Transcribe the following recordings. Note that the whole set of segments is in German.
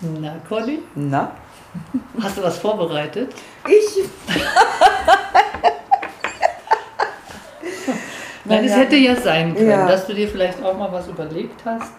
Na, Conny, Na? hast du was vorbereitet? Ich. Nein, es hätte ja sein können, Ja. dass du dir vielleicht auch mal was überlegt hast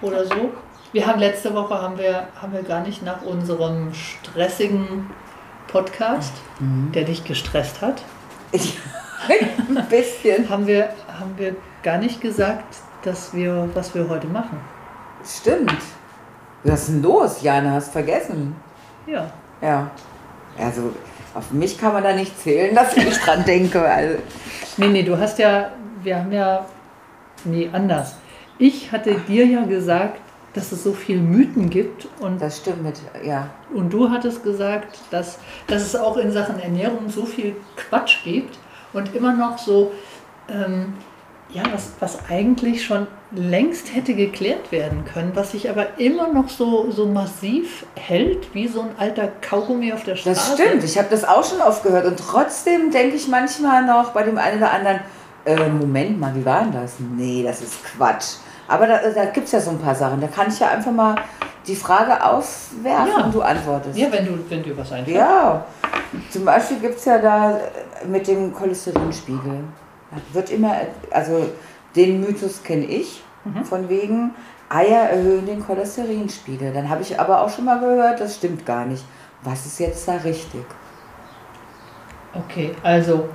oder so. Wir haben letzte Woche haben wir, haben wir gar nicht nach unserem stressigen Podcast, Mhm. der dich gestresst hat, ich ein bisschen. haben wir, haben wir gar nicht gesagt, dass wir, was wir heute machen. Stimmt. Was ist denn los, Jana? Hast vergessen. Ja. Ja. Also, auf mich kann man da nicht zählen, dass ich dran denke. Also, Nee, nee, du hast ja, wir haben ja, nee, anders. Ich hatte dir ja gesagt, dass es so viel Mythen gibt und das stimmt mit, ja. Und du hattest gesagt, dass, dass es auch in Sachen Ernährung so viel Quatsch gibt und immer noch so, ähm, ja, was, was eigentlich schon längst hätte geklärt werden können, was sich aber immer noch so, so massiv hält, wie so ein alter Kaugummi auf der Straße. Das stimmt. Ich habe das auch schon oft gehört. Und trotzdem denke ich manchmal noch bei dem einen oder anderen, äh, Moment mal, wie war denn das? Nee, das ist Quatsch. Aber da, da gibt es ja so ein paar Sachen. Da kann ich ja einfach mal die Frage aufwerfen Ja. und du antwortest. Ja, wenn, du, wenn dir was einfällt. Ja, zum Beispiel gibt es ja da äh, mit dem Cholesterinspiegel. Wird immer, also den Mythos kenne ich, Mhm. von wegen Eier erhöhen den Cholesterinspiegel. Dann habe ich aber auch schon mal gehört, das stimmt gar nicht. Was ist jetzt da richtig? Okay, also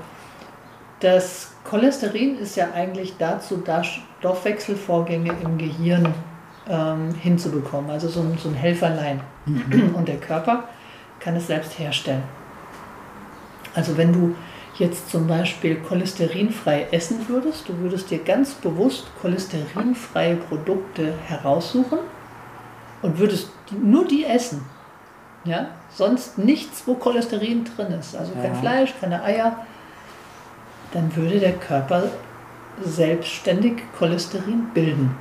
das Cholesterin ist ja eigentlich dazu da, Stoffwechselvorgänge im Gehirn ähm, hinzubekommen, also so ein, so ein Helferlein. Und der Körper kann es selbst herstellen. Also wenn du jetzt zum Beispiel cholesterinfrei essen würdest, du würdest dir ganz bewusst cholesterinfreie Produkte heraussuchen und würdest nur die essen. Ja? Sonst nichts, wo Cholesterin drin ist. Also kein Ja. Fleisch, keine Eier. Dann würde der Körper selbstständig Cholesterin bilden.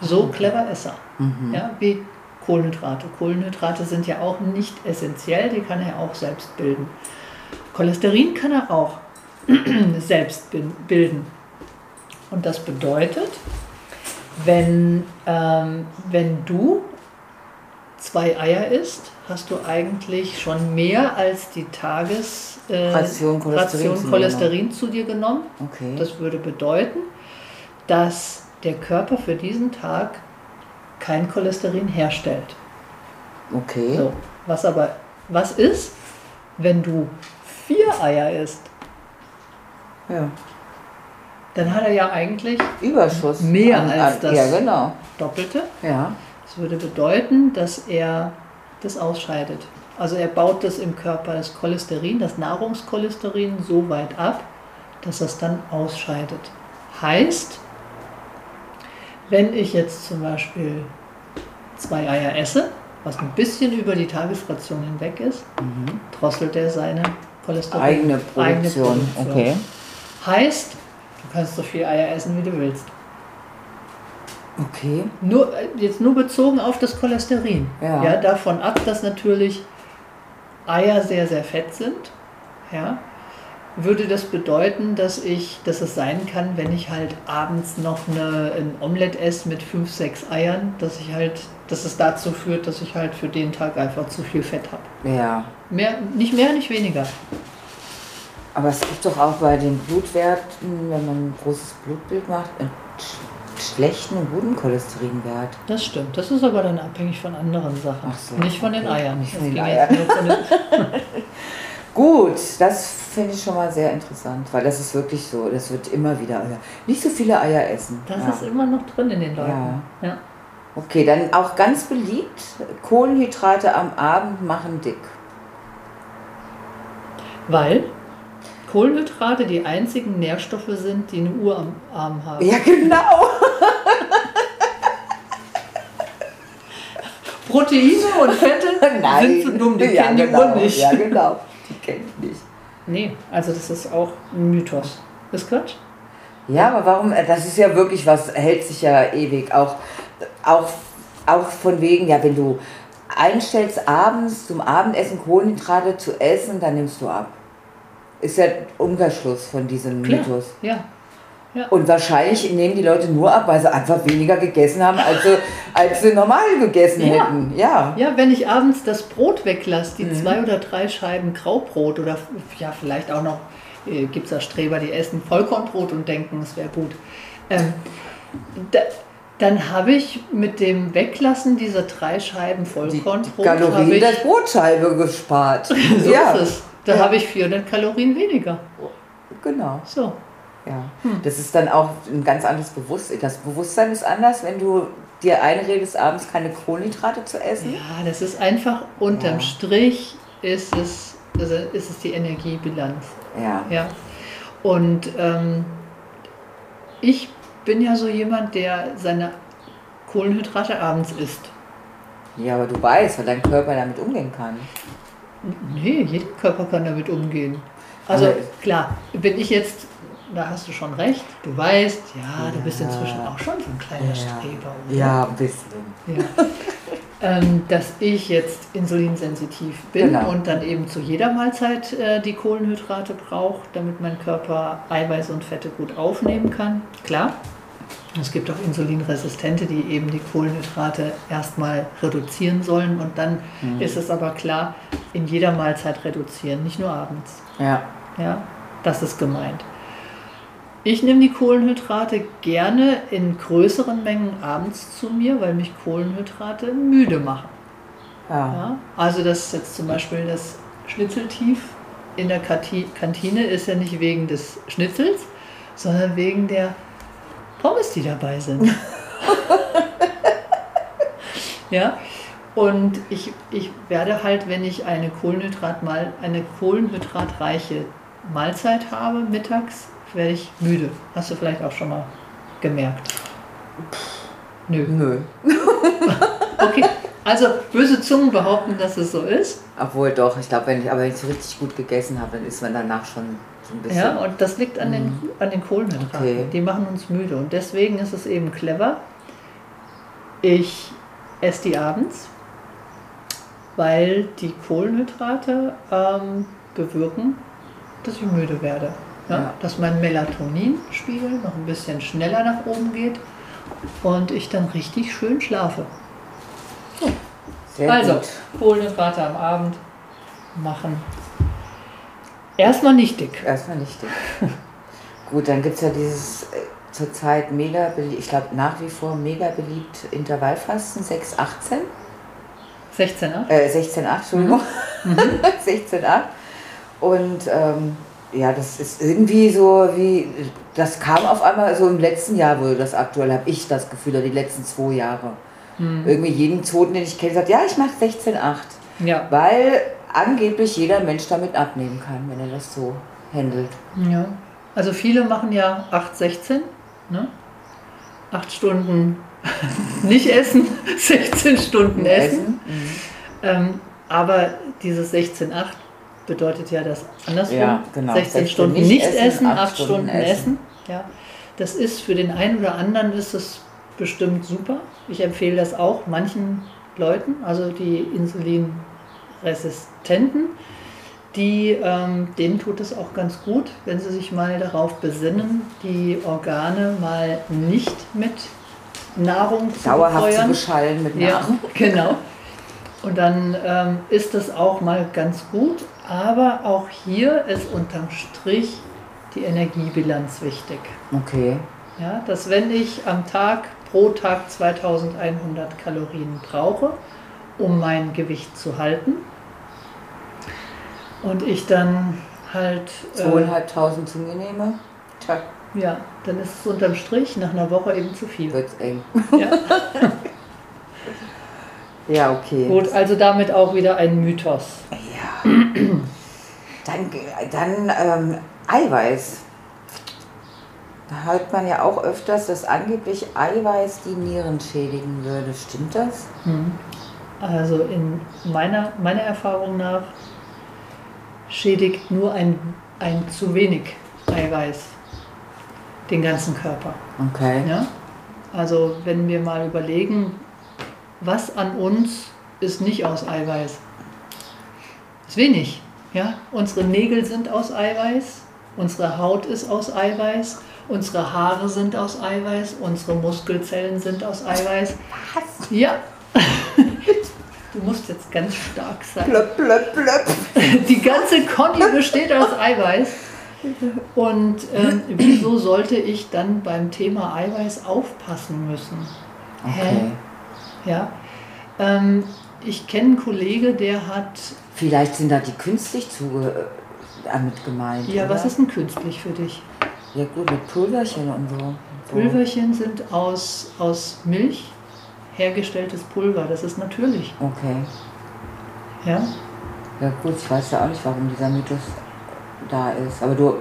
So clever ist er. Mhm. Ja, wie Kohlenhydrate. Kohlenhydrate sind ja auch nicht essentiell, die kann er auch selbst bilden. Cholesterin kann er auch selbst bilden. Und das bedeutet, wenn, ähm, wenn du zwei Eier isst, hast du eigentlich schon mehr als die Tages äh, Cholesterin Ration zu dir Cholesterin zu dir genommen. Okay. Das würde bedeuten, dass der Körper für diesen Tag kein Cholesterin herstellt. okay. So, was aber was ist, wenn du vier Eier isst? Ja. Dann hat er ja eigentlich Überschuss. Mehr als das. Ja, genau. Doppelte. Ja. Das würde bedeuten, dass er das ausscheidet. Also er baut das im Körper, das Cholesterin, das Nahrungscholesterin so weit ab, dass es dann ausscheidet. Heißt, wenn ich jetzt zum Beispiel zwei Eier esse, was ein bisschen über die Tagesration hinweg ist, Mhm. drosselt er seine Cholesterin. Eigene Produktion. Okay. Heißt, du kannst so viel Eier essen, wie du willst. Okay. Nur, äh, jetzt nur bezogen auf das Cholesterin. Ja. davon ab, dass natürlich Eier sehr, sehr fett sind. Ja, würde das bedeuten, dass ich, dass es sein kann, wenn ich halt abends noch eine, ein Omelett esse mit fünf, sechs Eiern, dass ich halt, dass es dazu führt, dass ich halt für den Tag einfach zu viel Fett habe. Ja. Mehr, nicht mehr, nicht weniger. Aber es gibt doch auch bei den Blutwerten, wenn man ein großes Blutbild macht, äh, schlechten und guten Cholesterinwert. Das stimmt. Das ist aber dann abhängig von anderen Sachen. Ach so, nicht von den okay. Eiern. Nicht von den Eiern. Gut, das finde ich schon mal sehr interessant, weil das ist wirklich so, das wird immer wieder nicht so viele Eier essen. Das ja. ist immer noch drin in den Leuten. Ja. Okay, dann auch ganz beliebt, Kohlenhydrate am Abend machen dick. Weil Kohlenhydrate die einzigen Nährstoffe sind, die eine Uhr am Arm haben. Ja, genau. Proteine und Fette sind so dumm, die ja, kennen genau. die Uhr nicht. Ja, genau. Die kenne ich nicht. Nee, also das ist auch ein Mythos. Ist Quatsch? Ja, aber warum? äh, Das ist ja wirklich was, hält sich ja ewig. Auch, auch, auch von wegen, ja, wenn du einstellst, abends zum Abendessen Kohlenhydrate zu essen, dann nimmst du ab. Ist ja Umkehrschluss von diesem Klar. Mythos. Ja. Und wahrscheinlich nehmen die Leute nur ab, weil sie einfach weniger gegessen haben, als sie, als sie normal gegessen Ja. hätten. Ja. Ja, wenn ich abends das Brot weglasse, die Mhm. zwei oder drei Scheiben Graubrot oder ja, vielleicht auch noch, äh, gibt es da Streber, die essen Vollkornbrot und denken, es wäre gut. Ähm, da, dann habe ich mit dem Weglassen dieser drei Scheiben Die, die Vollkornbrot, habe Kalorien ich, der Brotscheibe gespart. so ja. ist es. Da Ja. habe ich 400 Kalorien weniger. Genau. So. Ja. Hm. Das ist dann auch ein ganz anderes Bewusstsein. Das Bewusstsein ist anders, wenn du dir einredest, abends keine Kohlenhydrate zu essen. Ja, das ist einfach unterm Ja. Strich ist es, also ist es die Energiebilanz. Ja. Ja. Und ähm, ich bin ja so jemand, der seine Kohlenhydrate abends isst. Ja, aber du weißt, weil dein Körper damit umgehen kann. Nee, jeder Körper kann damit umgehen. Also Aber- klar, bin ich jetzt, da hast du schon recht, du weißt, ja, du bist Ja. inzwischen auch schon so ein kleiner Streber. oder? Ja, ein bisschen. Ja. ähm, dass ich jetzt insulinsensitiv bin Genau. und dann eben zu jeder Mahlzeit äh, die Kohlenhydrate brauche, damit mein Körper Eiweiß und Fette gut aufnehmen kann. Klar. Es gibt auch Insulinresistente, die eben die Kohlenhydrate erstmal reduzieren sollen und dann Mhm. ist es aber klar, in jeder Mahlzeit reduzieren, nicht nur abends. Ja. Ja, das ist gemeint. Ich nehme die Kohlenhydrate gerne in größeren Mengen abends zu mir, weil mich Kohlenhydrate müde machen. Ja. Ja? Also das jetzt zum Beispiel das Schnitzeltief in der Kantine ist ja nicht wegen des Schnitzels, sondern wegen der Pommes, die dabei sind. ja, und ich, ich werde halt, wenn ich eine Kohlenhydrat mal eine kohlenhydratreiche Mahlzeit habe mittags, werde ich müde. Hast du vielleicht auch schon mal gemerkt? Nö. Nö. Okay, also böse Zungen behaupten, dass es so ist. Obwohl doch, ich glaube, wenn ich, aber wenn ich so richtig gut gegessen habe, dann ist man danach schon so. Ja, und das liegt an den, an den Kohlenhydraten. Okay. Die machen uns müde. Und deswegen ist es eben clever. Ich esse die abends, weil die Kohlenhydrate ähm, bewirken, dass ich müde werde. Ja? Ja. Dass mein Melatoninspiegel noch ein bisschen schneller nach oben geht und ich dann richtig schön schlafe. Sehr also, gut. Kohlenhydrate am Abend machen. Erstmal nicht dick. Erstmal nicht dick. Gut, dann gibt es ja dieses äh, zurzeit mega beliebt, ich glaube nach wie vor mega beliebt Intervallfasten 618. 16,8. Äh, 16,8, Entschuldigung. Mhm. 16,8. Und ähm, ja, das ist irgendwie so wie, das kam auf einmal so im letzten Jahr, wurde das aktuell, habe ich das Gefühl, oder die letzten zwei Jahre. Mhm. Irgendwie jeden Zweiten, den ich kenne, sagt, ja, ich mache 16,8. Ja. Weil angeblich jeder Mensch damit abnehmen kann, wenn er das so handelt. Ja, also viele machen ja 8, 16, ne? 8 Stunden nicht essen, 16 Stunden essen. Mhm. Ähm, aber dieses 16, 8 bedeutet ja das andersrum. Ja, genau. 16 16 Stunden nicht nicht, essen, essen, acht 8 Stunden, Stunden essen. essen. Ja, das ist für den einen oder anderen ist es bestimmt super. Ich empfehle das auch manchen Leuten, also die Insulinresistenten, die, ähm, denen tut es auch ganz gut, wenn sie sich mal darauf besinnen, die Organe mal nicht mit Nahrung zu Dauerhaft zu befeuern. beschallen mit Ja, Nahrung. genau. Und dann ähm, ist das auch mal ganz gut. Aber auch hier ist unterm Strich die Energiebilanz wichtig. Okay. Ja, dass wenn ich am Tag pro Tag 2100 Kalorien brauche, um mein Gewicht zu halten. Und ich dann halt. Äh, Zweieinhalbtausend zu mir nehme. Tja. Ja, dann ist es unterm Strich nach einer Woche eben zu viel. Wird's eng. Ja. ja, okay. Gut, also damit auch wieder ein Mythos. Ja. dann dann ähm, Eiweiß. Da hört man ja auch öfters, dass angeblich Eiweiß die Nieren schädigen würde. Stimmt das? Hm. Also in meiner, meiner Erfahrung nach schädigt nur ein, ein zu wenig Eiweiß den ganzen Körper. Okay. Ja? Also wenn wir mal überlegen, was an uns ist nicht aus Eiweiß? Ist wenig. Ja? Unsere Nägel sind aus Eiweiß, unsere Haut ist aus Eiweiß, unsere Haare sind aus Eiweiß, unsere Muskelzellen sind aus Eiweiß. Was? Ja. Du musst jetzt ganz stark sein. Blöpp, blöpp, blöpp. Die ganze Conny besteht aus Eiweiß. Und ähm, wieso sollte ich dann beim Thema Eiweiß aufpassen müssen? Okay. Ja. Ähm, ich kenne einen Kollege, der hat. Vielleicht sind da die künstlich zu, äh, damit gemeint. Ja, oder? was ist denn künstlich für dich? Ja, gut, mit Pulverchen und so. Pulverchen sind aus, aus Milch hergestelltes Pulver. Das ist natürlich. Okay. Ja? Ja, gut, ich weiß ja auch nicht, warum dieser Mythos da ist. Aber du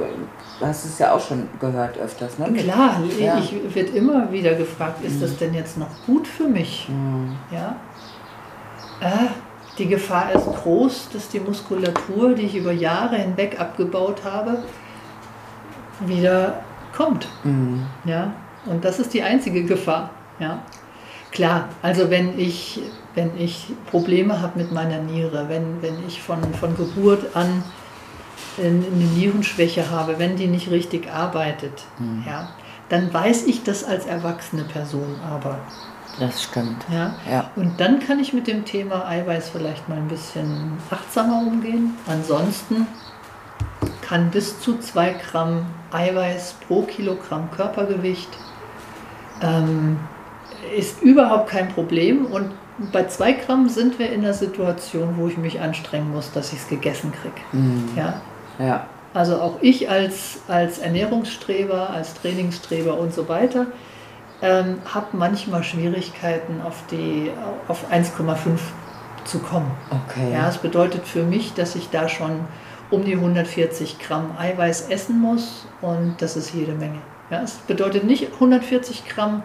hast es ja auch schon gehört öfters, ne? Klar, ja. ich wird immer wieder gefragt, ist mhm. das denn jetzt noch gut für mich? Mhm. Ja. Äh, die Gefahr ist groß, dass die Muskulatur, die ich über Jahre hinweg abgebaut habe, wieder kommt. Mhm. Ja. Und das ist die einzige Gefahr. Ja. Klar, also wenn ich, wenn ich Probleme habe mit meiner Niere, wenn, wenn ich von, von Geburt an eine Nierenschwäche habe, wenn die nicht richtig arbeitet, mhm. ja, dann weiß ich das als erwachsene Person aber. Das stimmt. Ja? ja. Und dann kann ich mit dem Thema Eiweiß vielleicht mal ein bisschen achtsamer umgehen. Ansonsten kann bis zu 2 Gramm Eiweiß pro Kilogramm Körpergewicht ähm, ist überhaupt kein Problem. Und bei 2 Gramm sind wir in der Situation, wo ich mich anstrengen muss, dass ich es gegessen kriege. Mhm. Ja? Ja. Also auch ich als, als Ernährungsstreber, als Trainingsstreber und so weiter, ähm, habe manchmal Schwierigkeiten auf, auf 1,5 zu kommen. Okay. Ja, das bedeutet für mich, dass ich da schon um die 140 Gramm Eiweiß essen muss und das ist jede Menge. Ja, es bedeutet nicht 140 Gramm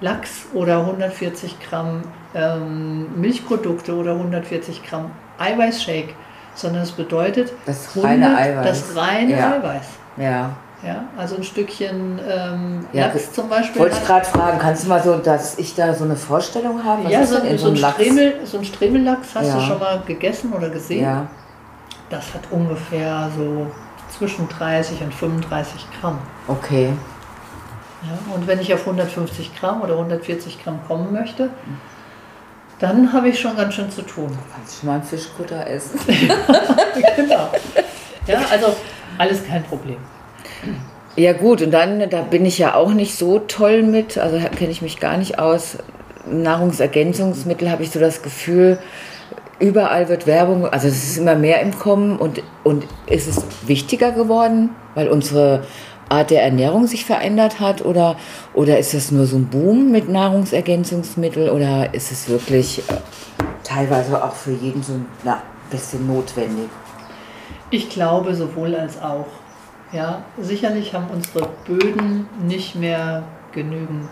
Lachs oder 140 Gramm ähm, Milchprodukte oder 140 Gramm Eiweißshake, sondern es bedeutet das reine Eiweiß. Das reine ja. Eiweiß. Ja. Ja, also ein Stückchen ähm, ja, Lachs zum Beispiel. Wollte ich gerade fragen, kannst du mal so, dass ich da so eine Vorstellung habe? Was ja, so, so, so, ein Stremel, so ein Stremellachs hast ja. du schon mal gegessen oder gesehen? Ja. Das hat ungefähr so zwischen 30 und 35 Gramm. Okay. Ja, und wenn ich auf 150 Gramm oder 140 Gramm kommen möchte, dann habe ich schon ganz schön zu tun. Du kannst schon mal einen Fischkutter essen. genau. Ja, also alles kein Problem. Ja gut, und dann, da bin ich ja auch nicht so toll mit, also kenne ich mich gar nicht aus. Nahrungsergänzungsmittel habe ich so das Gefühl, überall wird Werbung, also es ist immer mehr im Kommen und, und ist es wichtiger geworden, weil unsere Art der Ernährung sich verändert hat oder, oder ist das nur so ein Boom mit Nahrungsergänzungsmitteln oder ist es wirklich äh, teilweise auch für jeden so ein bisschen notwendig? Ich glaube sowohl als auch. Ja, sicherlich haben unsere Böden nicht mehr genügend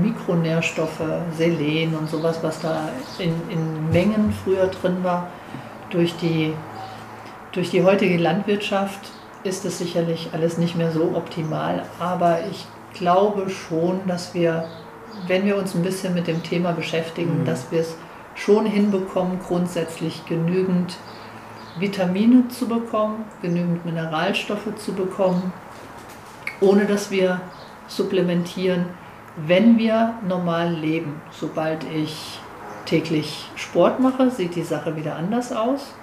Mikronährstoffe, Selen und sowas, was da in, in Mengen früher drin war. Durch die, durch die heutige Landwirtschaft ist es sicherlich alles nicht mehr so optimal, aber ich glaube schon, dass wir, wenn wir uns ein bisschen mit dem Thema beschäftigen, mhm. dass wir es schon hinbekommen, grundsätzlich genügend Vitamine zu bekommen, genügend Mineralstoffe zu bekommen, ohne dass wir supplementieren, wenn wir normal leben. Sobald ich täglich Sport mache, sieht die Sache wieder anders aus.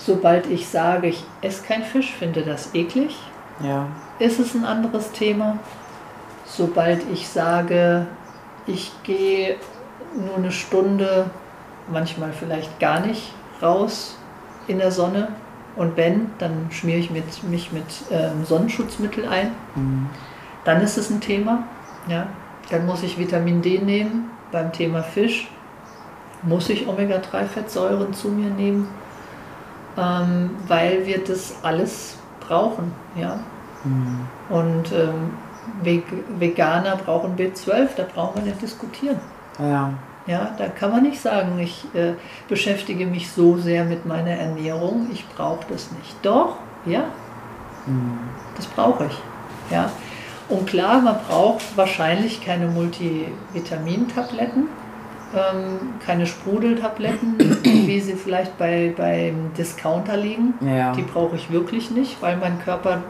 Sobald ich sage, ich esse kein Fisch, finde das eklig, ja. ist es ein anderes Thema. Sobald ich sage, ich gehe nur eine Stunde, manchmal vielleicht gar nicht raus in der Sonne. Und wenn, dann schmiere ich mit, mich mit ähm, Sonnenschutzmittel ein. Mhm. Dann ist es ein Thema. Ja. Dann muss ich Vitamin D nehmen. Beim Thema Fisch muss ich Omega-3-Fettsäuren zu mir nehmen, ähm, weil wir das alles brauchen. Ja. Mhm. Und ähm, Veg Veganer brauchen B12, da brauchen wir nicht diskutieren. Ja. Ja, da kann man nicht sagen, ich äh, beschäftige mich so sehr mit meiner Ernährung, ich brauche das nicht. Doch, ja, Mhm. das brauche ich. Ja. Und klar, man braucht wahrscheinlich keine Multivitamintabletten, ähm, keine Sprudeltabletten, wie sie vielleicht bei, beim Discounter liegen. Ja. Die brauche ich wirklich nicht, weil mein Körper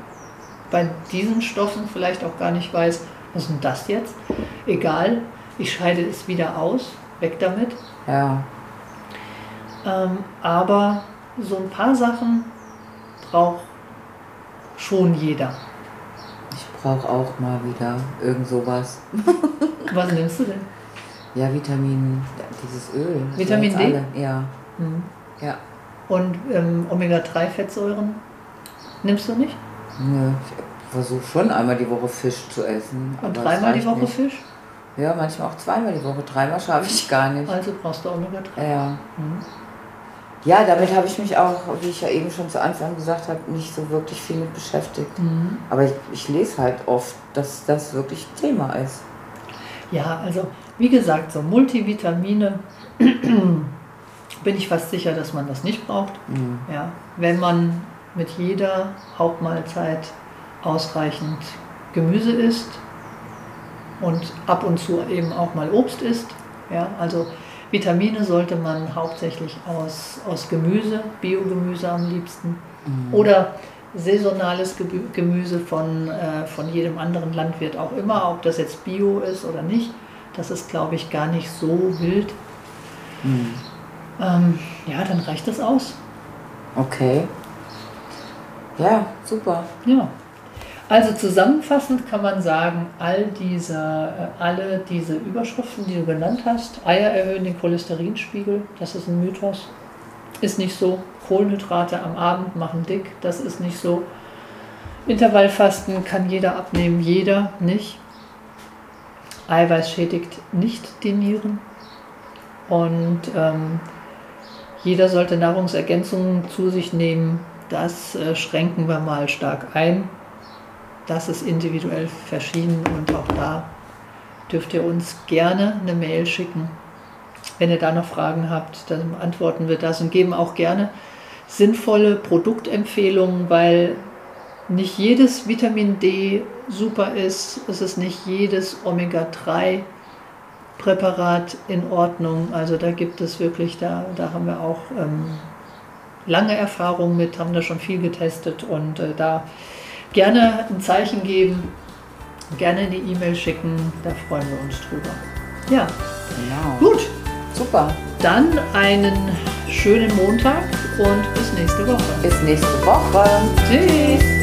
bei diesen Stoffen vielleicht auch gar nicht weiß, was ist denn das jetzt? Egal, ich scheide es wieder aus, weg damit. Ja. Ähm, aber so ein paar Sachen braucht schon jeder. Ich brauche auch mal wieder irgend sowas. Was nimmst du denn? Ja, Vitamin, dieses Öl. Vitamin D? Alle. Ja. Mhm. Ja. Und ähm, Omega-3-Fettsäuren nimmst du nicht? Nö, ich versuche schon einmal die Woche Fisch zu essen. Und dreimal die Woche nicht. Fisch? Ja, manchmal auch zweimal die Woche. Dreimal schaffe ich gar nicht. Also brauchst du Omega-3. Ja. Mhm. ja, damit habe ich mich auch, wie ich ja eben schon zu Anfang gesagt habe, nicht so wirklich viel mit beschäftigt. Mhm. Aber ich, ich lese halt oft, dass das wirklich Thema ist. Ja, also wie gesagt, so Multivitamine bin ich fast sicher, dass man das nicht braucht. Mhm. Ja, wenn man mit jeder Hauptmahlzeit ausreichend Gemüse isst und ab und zu eben auch mal Obst isst. Ja, also Vitamine sollte man hauptsächlich aus, aus Gemüse, Biogemüse am liebsten Mhm. oder saisonales Gemüse von, äh, von jedem anderen Landwirt auch immer, ob das jetzt Bio ist oder nicht. Das ist, glaube ich, gar nicht so wild. Mhm. Ähm, ja, dann reicht das aus. Okay. Ja, super. Ja. Also zusammenfassend kann man sagen, all diese, äh, alle diese Überschriften, die du genannt hast, Eier erhöhen den Cholesterinspiegel, das ist ein Mythos, ist nicht so. Kohlenhydrate am Abend machen dick, das ist nicht so. Intervallfasten kann jeder abnehmen, jeder nicht. Eiweiß schädigt nicht die Nieren. Und ähm, jeder sollte Nahrungsergänzungen zu sich nehmen. Das äh, schränken wir mal stark ein. Das ist individuell verschieden und auch da dürft ihr uns gerne eine Mail schicken. Wenn ihr da noch Fragen habt, dann antworten wir das und geben auch gerne sinnvolle Produktempfehlungen, weil nicht jedes Vitamin D super ist. Es ist nicht jedes Omega-3 Präparat in Ordnung. Also da gibt es wirklich, da, da haben wir auch ähm, lange Erfahrung mit, haben da schon viel getestet und äh, da gerne ein Zeichen geben, gerne eine E-Mail schicken, da freuen wir uns drüber. Ja, Genau. gut, Super. dann einen schönen Montag und bis nächste Woche. Bis nächste Woche. Tschüss!